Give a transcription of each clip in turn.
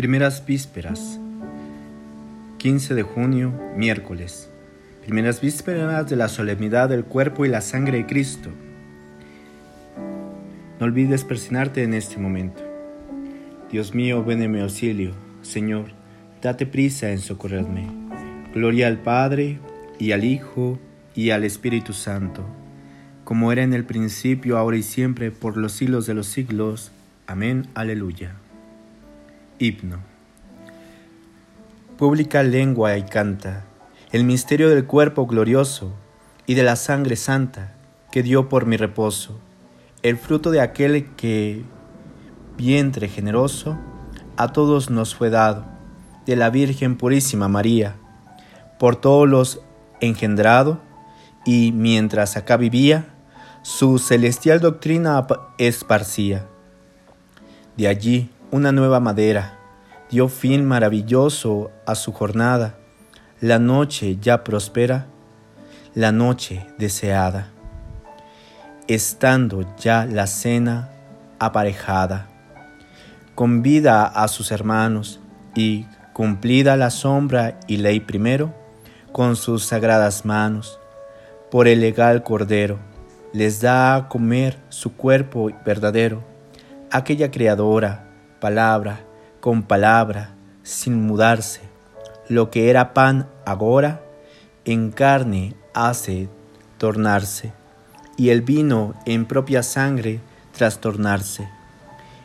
Primeras vísperas, 15 de junio, miércoles. Primeras vísperas de la solemnidad del cuerpo y la sangre de Cristo. No olvides persignarte en este momento. Dios mío, ven en mi auxilio. Señor, date prisa en socorrerme. Gloria al Padre, y al Hijo, y al Espíritu Santo, como era en el principio, ahora y siempre, por los siglos de los siglos. Amén. Aleluya. Himno. Pública lengua y canta el misterio del cuerpo glorioso y de la sangre santa que dio por mi reposo, el fruto de aquel que, vientre generoso, a todos nos fue dado, de la Virgen Purísima María, por todos los engendrado, y mientras acá vivía, su celestial doctrina esparcía. De allí, una nueva madera, dio fin maravilloso a su jornada. La noche ya prospera, la noche deseada. Estando ya la cena aparejada, convida a sus hermanos y, cumplida la sombra y ley primero, con sus sagradas manos, por el legal cordero, les da a comer su cuerpo verdadero aquella creadora, palabra, con palabra, sin mudarse, lo que era pan agora, en carne hace tornarse, y el vino en propia sangre trastornarse.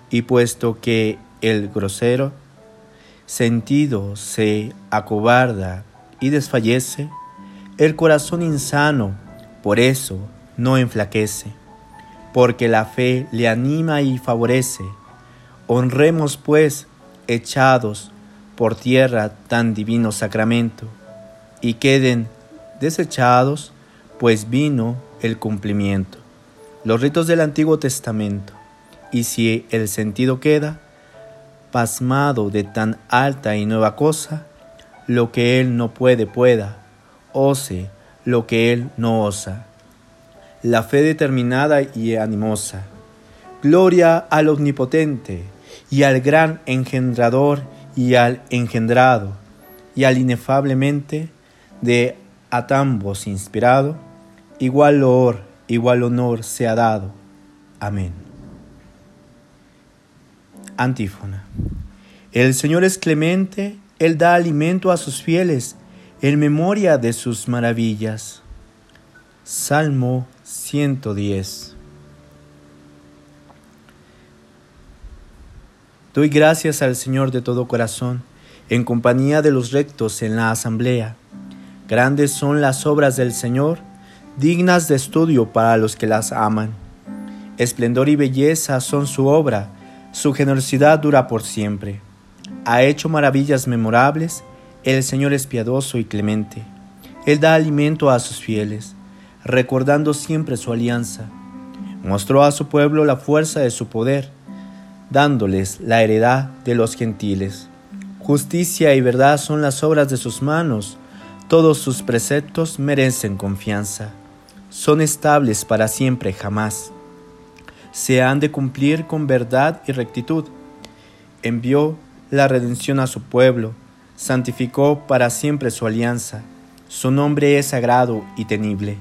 Y puesto que el grosero sentido se acobarda y desfallece, el corazón insano por eso no enflaquece porque la fe le anima y favorece. Honremos pues, echados por tierra tan divino sacramento, y queden desechados, pues vino el cumplimiento. Los ritos del Antiguo Testamento, y si el sentido queda, pasmado de tan alta y nueva cosa, lo que él no puede pueda, ose lo que él no osa la fe determinada y animosa. Gloria al Omnipotente y al gran engendrador y al engendrado y al inefablemente de atambos inspirado, igual loor, igual honor sea dado. Amén. Antífona. El Señor es clemente, Él da alimento a sus fieles en memoria de sus maravillas. Salmo 110. Doy gracias al Señor de todo corazón, en compañía de los rectos en la asamblea. Grandes son las obras del Señor, dignas de estudio para los que las aman. Esplendor y belleza son su obra, su generosidad dura por siempre. Ha hecho maravillas memorables, el Señor es piadoso y clemente. Él da alimento a sus fieles recordando siempre su alianza. Mostró a su pueblo la fuerza de su poder, dándoles la heredad de los gentiles. Justicia y verdad son las obras de sus manos, todos sus preceptos merecen confianza, son estables para siempre jamás. Se han de cumplir con verdad y rectitud. Envió la redención a su pueblo, santificó para siempre su alianza, su nombre es sagrado y tenible.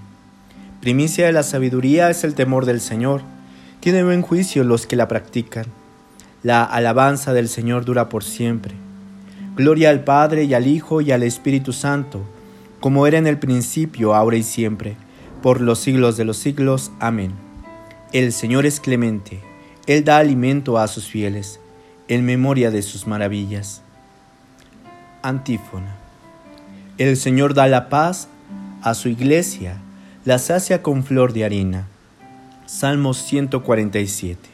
Primicia de la sabiduría es el temor del Señor. Tiene buen juicio los que la practican. La alabanza del Señor dura por siempre. Gloria al Padre y al Hijo y al Espíritu Santo, como era en el principio, ahora y siempre, por los siglos de los siglos. Amén. El Señor es clemente, Él da alimento a sus fieles, en memoria de sus maravillas. Antífona. El Señor da la paz a su iglesia la sacia con flor de harina. Salmos 147.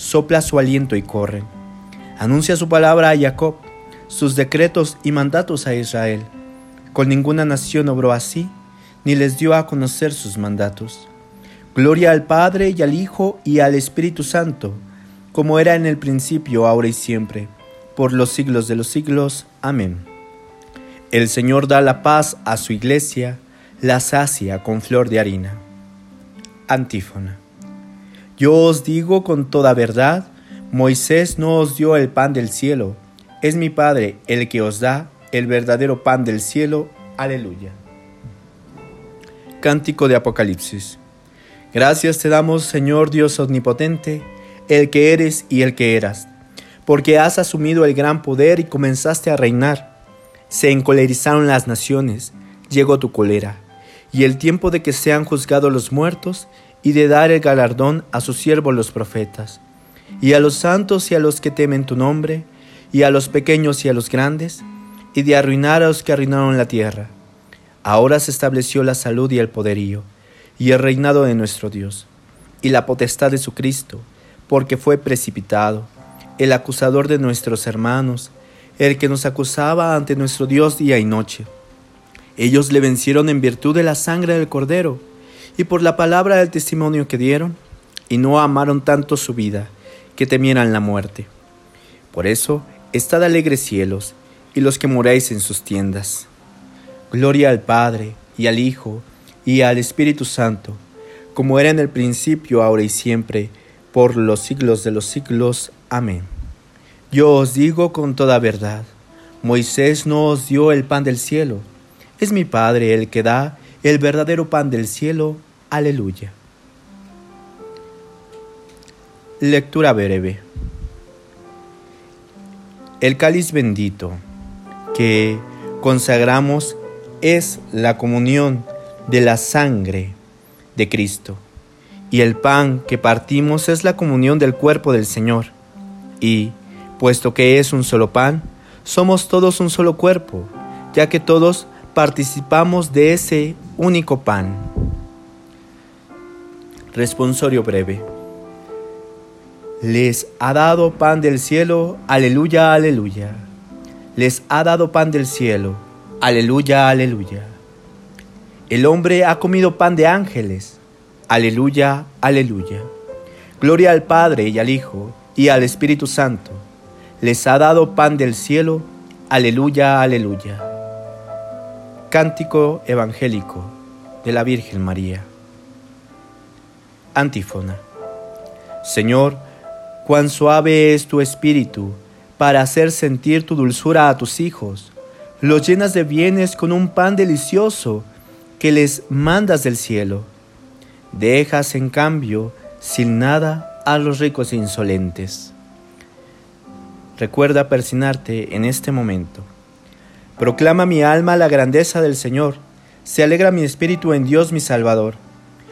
sopla su aliento y corren. Anuncia su palabra a Jacob, sus decretos y mandatos a Israel. Con ninguna nación obró así, ni les dio a conocer sus mandatos. Gloria al Padre y al Hijo y al Espíritu Santo, como era en el principio, ahora y siempre, por los siglos de los siglos. Amén. El Señor da la paz a su iglesia, la sacia con flor de harina. Antífona. Yo os digo con toda verdad, Moisés no os dio el pan del cielo, es mi Padre el que os da el verdadero pan del cielo. Aleluya. Cántico de Apocalipsis. Gracias te damos, Señor Dios omnipotente, el que eres y el que eras, porque has asumido el gran poder y comenzaste a reinar. Se encolerizaron las naciones, llegó tu colera, y el tiempo de que sean juzgados los muertos y de dar el galardón a sus siervos los profetas, y a los santos y a los que temen tu nombre, y a los pequeños y a los grandes, y de arruinar a los que arruinaron la tierra. Ahora se estableció la salud y el poderío y el reinado de nuestro Dios, y la potestad de su Cristo, porque fue precipitado, el acusador de nuestros hermanos, el que nos acusaba ante nuestro Dios día y noche. Ellos le vencieron en virtud de la sangre del Cordero, y por la palabra del testimonio que dieron, y no amaron tanto su vida, que temieran la muerte. Por eso, estad alegres cielos, y los que moráis en sus tiendas. Gloria al Padre, y al Hijo, y al Espíritu Santo, como era en el principio, ahora y siempre, por los siglos de los siglos. Amén. Yo os digo con toda verdad, Moisés no os dio el pan del cielo, es mi Padre el que da el verdadero pan del cielo. Aleluya. Lectura breve. El cáliz bendito que consagramos es la comunión de la sangre de Cristo. Y el pan que partimos es la comunión del cuerpo del Señor. Y, puesto que es un solo pan, somos todos un solo cuerpo, ya que todos participamos de ese único pan. Responsorio breve. Les ha dado pan del cielo, aleluya, aleluya. Les ha dado pan del cielo, aleluya, aleluya. El hombre ha comido pan de ángeles. Aleluya, aleluya. Gloria al Padre y al Hijo y al Espíritu Santo. Les ha dado pan del cielo. Aleluya, aleluya. Cántico evangélico de la Virgen María. Antífona. Señor, cuán suave es tu espíritu para hacer sentir tu dulzura a tus hijos. Los llenas de bienes con un pan delicioso que les mandas del cielo. Dejas en cambio sin nada a los ricos e insolentes. Recuerda persinarte en este momento. Proclama mi alma la grandeza del Señor. Se alegra mi espíritu en Dios mi Salvador,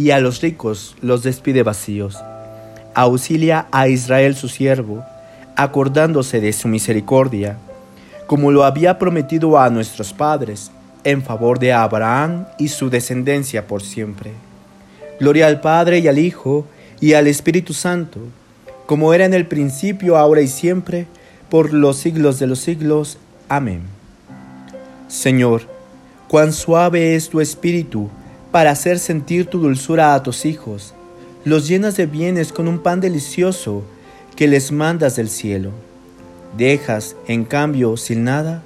y a los ricos los despide vacíos. Auxilia a Israel su siervo, acordándose de su misericordia, como lo había prometido a nuestros padres en favor de Abraham y su descendencia por siempre. Gloria al Padre y al Hijo y al Espíritu Santo, como era en el principio, ahora y siempre, por los siglos de los siglos. Amén. Señor, cuán suave es tu espíritu para hacer sentir tu dulzura a tus hijos. Los llenas de bienes con un pan delicioso que les mandas del cielo. Dejas, en cambio, sin nada,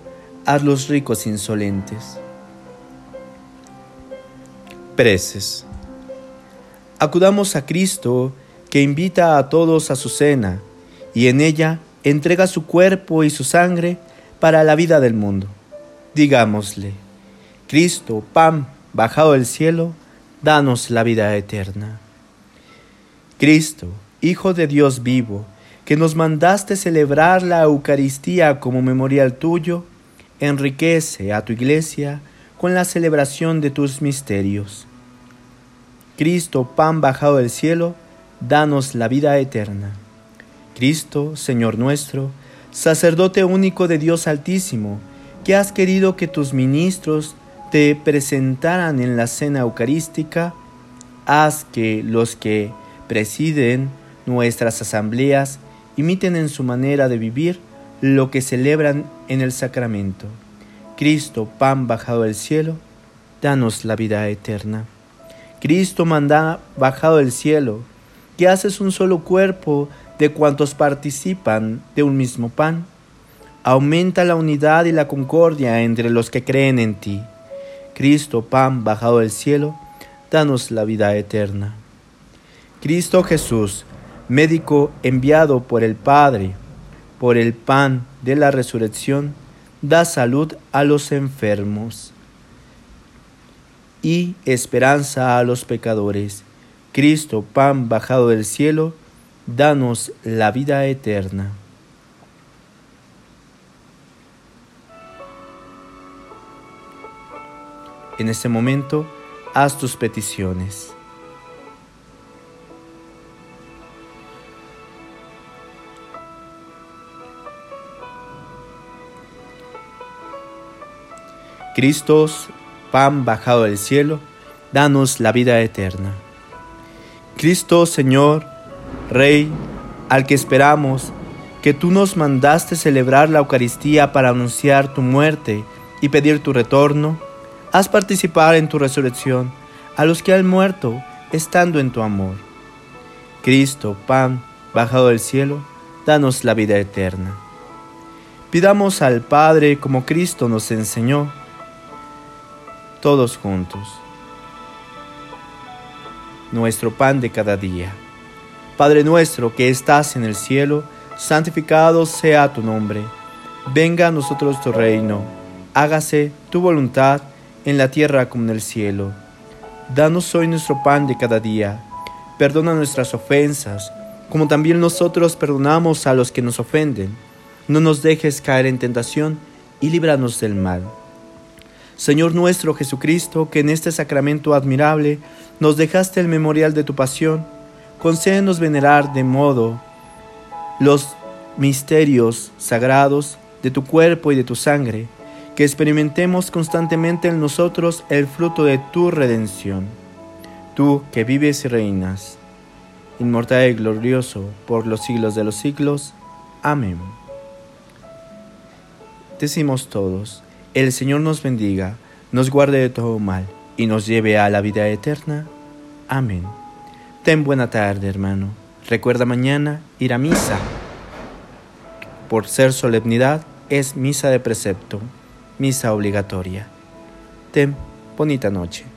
a los ricos insolentes. Preces. Acudamos a Cristo que invita a todos a su cena y en ella entrega su cuerpo y su sangre para la vida del mundo. Digámosle, Cristo, pan bajado del cielo, danos la vida eterna. Cristo, Hijo de Dios vivo, que nos mandaste celebrar la Eucaristía como memorial tuyo, enriquece a tu iglesia con la celebración de tus misterios. Cristo, pan bajado del cielo, danos la vida eterna. Cristo, Señor nuestro, sacerdote único de Dios Altísimo, que has querido que tus ministros te presentaran en la cena eucarística, haz que los que presiden nuestras asambleas imiten en su manera de vivir lo que celebran en el sacramento. Cristo, pan bajado del cielo, danos la vida eterna. Cristo manda bajado del cielo, que haces un solo cuerpo de cuantos participan de un mismo pan. Aumenta la unidad y la concordia entre los que creen en ti. Cristo, pan bajado del cielo, danos la vida eterna. Cristo Jesús, médico enviado por el Padre, por el pan de la resurrección, da salud a los enfermos y esperanza a los pecadores. Cristo, pan bajado del cielo, danos la vida eterna. En este momento, haz tus peticiones. Cristo, pan bajado del cielo, danos la vida eterna. Cristo, Señor, Rey, al que esperamos, que tú nos mandaste celebrar la Eucaristía para anunciar tu muerte y pedir tu retorno, haz participar en tu resurrección a los que han muerto estando en tu amor. Cristo, pan bajado del cielo, danos la vida eterna. Pidamos al Padre como Cristo nos enseñó todos juntos. Nuestro pan de cada día. Padre nuestro que estás en el cielo, santificado sea tu nombre. Venga a nosotros tu reino. Hágase tu voluntad en la tierra como en el cielo. Danos hoy nuestro pan de cada día. Perdona nuestras ofensas, como también nosotros perdonamos a los que nos ofenden. No nos dejes caer en tentación y líbranos del mal. Señor nuestro Jesucristo, que en este sacramento admirable nos dejaste el memorial de tu pasión, concédenos venerar de modo los misterios sagrados de tu cuerpo y de tu sangre, que experimentemos constantemente en nosotros el fruto de tu redención. Tú que vives y reinas, inmortal y glorioso por los siglos de los siglos. Amén. Decimos todos, el Señor nos bendiga, nos guarde de todo mal y nos lleve a la vida eterna. Amén. Ten buena tarde, hermano. Recuerda mañana ir a misa. Por ser solemnidad, es misa de precepto, misa obligatoria. Ten bonita noche.